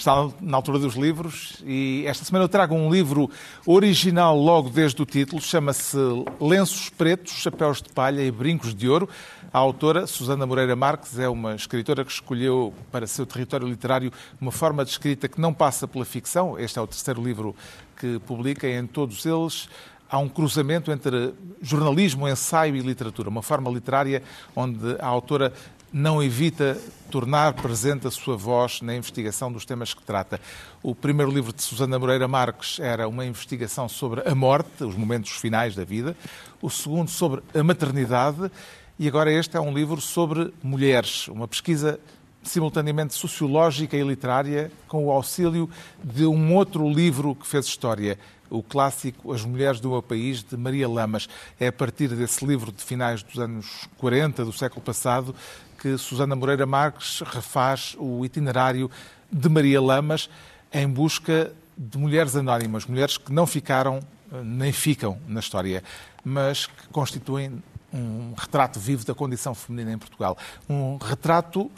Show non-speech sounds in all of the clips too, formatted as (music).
Está na altura dos livros e esta semana eu trago um livro original logo desde o título, chama-se Lenços Pretos, Chapéus de Palha e Brincos de Ouro. A autora, Susana Moreira Marques, é uma escritora que escolheu para seu território literário uma forma de escrita que não passa pela ficção. Este é o terceiro livro que publica, em todos eles há um cruzamento entre jornalismo, ensaio e literatura, uma forma literária onde a autora não evita tornar presente a sua voz na investigação dos temas que trata. O primeiro livro de Susana Moreira Marques era uma investigação sobre a morte, os momentos finais da vida. O segundo sobre a maternidade. E agora este é um livro sobre mulheres, uma pesquisa simultaneamente sociológica e literária, com o auxílio de um outro livro que fez história, o clássico As Mulheres do Meu País, de Maria Lamas. É a partir desse livro de finais dos anos 40 do século passado que Susana Moreira Marques refaz o itinerário de Maria Lamas em busca de mulheres anónimas, mulheres que não ficaram nem ficam na história, mas que constituem um retrato vivo da condição feminina em Portugal. Um retrato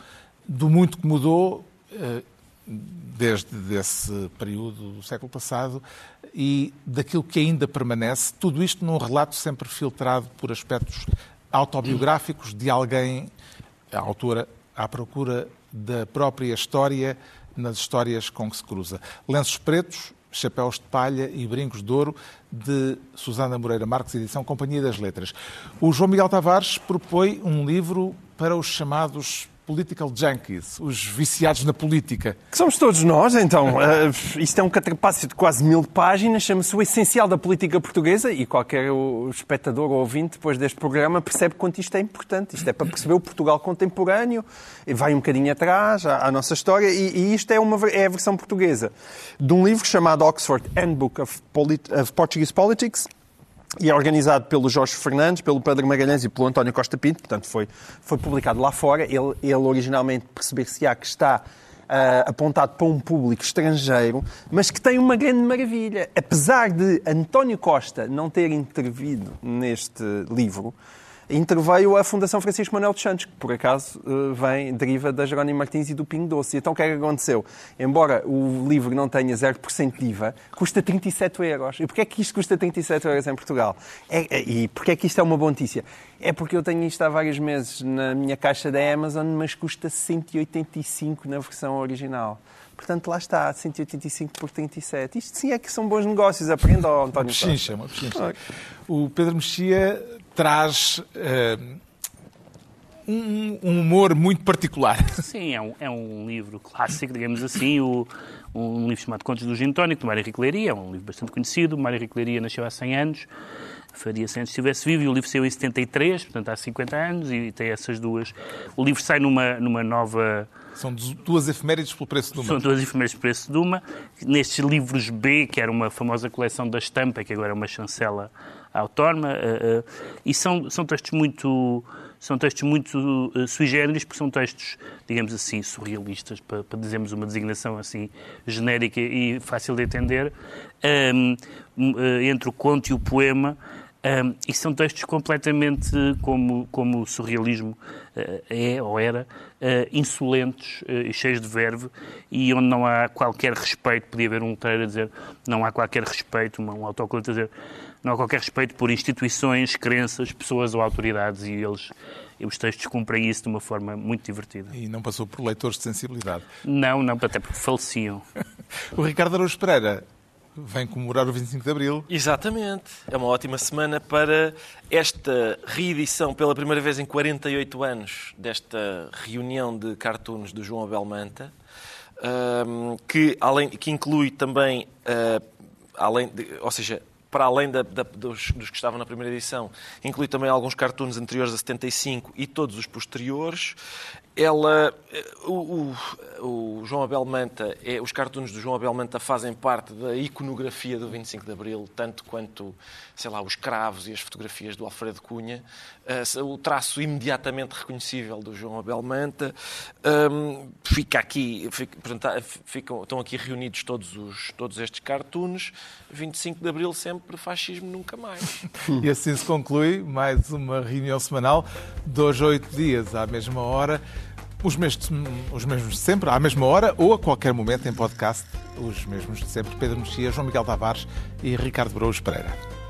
do muito que mudou eh, desde esse período do século passado e daquilo que ainda permanece, tudo isto num relato sempre filtrado por aspectos autobiográficos de alguém a autora à procura da própria história nas histórias com que se cruza. Lenços Pretos, Chapéus de Palha e Brincos de Ouro, de Susana Moreira Marques, edição Companhia das Letras. O João Miguel Tavares propõe um livro para os chamados political junkies, os viciados na política. Que somos todos nós, então. Uh, (laughs) isto é um catrapácio de quase mil páginas, chama-se O Essencial da Política Portuguesa e qualquer espectador ou ouvinte depois deste programa percebe quanto isto é importante. Isto é para perceber o Portugal contemporâneo, vai um bocadinho atrás à, à nossa história e, e, isto é, uma, é a versão portuguesa de um livro chamado Oxford Handbook of, Polit of Portuguese Politics, e é organizado pelo Jorge Fernandes, pelo Pedro Magalhães e pelo António Costa Pinto, portanto foi, foi publicado lá fora. Ele, ele originalmente perceber-se-á que está uh, apontado para um público estrangeiro, mas que tem uma grande maravilha. Apesar de António Costa não ter intervido neste livro, interveio a Fundação Francisco Manuel dos Santos, que por acaso eh, vem, deriva da Jerónimo Martins e do Pingo Doce. Então o que é que aconteceu? Embora o livro não tenha 0% de IVA, custa 37 euros. E porquê é que isto custa 37 euros em Portugal? É, é, e porquê é que isto é uma boa notícia? É porque eu tenho isto há vários meses na minha caixa da Amazon, mas custa 185 na versão original. Portanto, lá está, 185 por 37. Isto sim é que são bons negócios. Aprenda, oh, António. Pechincha, uma pechincha. O Pedro Mexia traz uh, um, um, humor muito particular. (laughs) Sim, é um, é um livro clássico, digamos assim, o, um livro chamado Contos do Gintónico, de Mário Ricleria, é um livro bastante conhecido. Mário Ricleria nasceu há 100 anos, faria 100 se estivesse vivo, e o livro saiu em 73, portanto há 50 anos, e tem essas duas. O livro sai numa, numa nova são duas efemérides pelo preço de uma. São duas efemérides pelo preço de uma. Nestes livros B, que era uma famosa coleção da estampa, que agora é uma chancela autónoma, uh, uh, e são, são textos muito são textos muito uh, sui generis, porque são textos, digamos assim, surrealistas, para, para dizermos uma designação assim genérica e fácil de entender, entre o conto e o poema, um, e são textos completamente, como, como o surrealismo uh, é ou era, uh, insolentes uh, e cheios de verve, e onde não há qualquer respeito, podia haver um letreiro a dizer, não há qualquer respeito, uma, um autocolante a dizer, não há qualquer respeito por instituições, crenças, pessoas ou autoridades, e eles os textos cumprem isso de uma forma muito divertida. E não passou por leitores de sensibilidade? Não, não, até porque faleciam. (laughs) o Ricardo Araújo Pereira vem comemorar o 25 de Abril. Exatamente. É uma ótima semana para esta reedição, pela primeira vez em 48 anos, desta reunião de cartoons do João Abel Manta, que, além, que inclui também, uh, além de, ou seja, para além da, da, dos, dos, que estavam na primeira edição, inclui também alguns cartoons anteriores a 75 e todos os posteriores ela, eh, o, o, o, João Abel Manta, é, os cartoons do João Abel Manta fazem parte da iconografia do 25 de Abril, tanto quanto, sei lá, os cravos e as fotografias do Alfredo Cunha, uh, o traço imediatamente reconhecível do João Abel Manta. Um, fica aqui, fica, ficam, estão aqui reunidos todos, os, todos estes cartoons. 25 de Abril sempre, fascismo nunca mais. (laughs) e assim se conclui mais uma reunião semanal, dois, oito dias à mesma hora Os mesmos, os mesmos de sempre, à mesma hora ou a qualquer momento em podcast. Os mesmos de sempre. Pedro Mexia, João Miguel Tavares e Ricardo Brouos Pereira.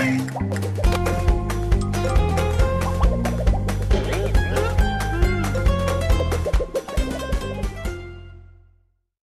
Hey!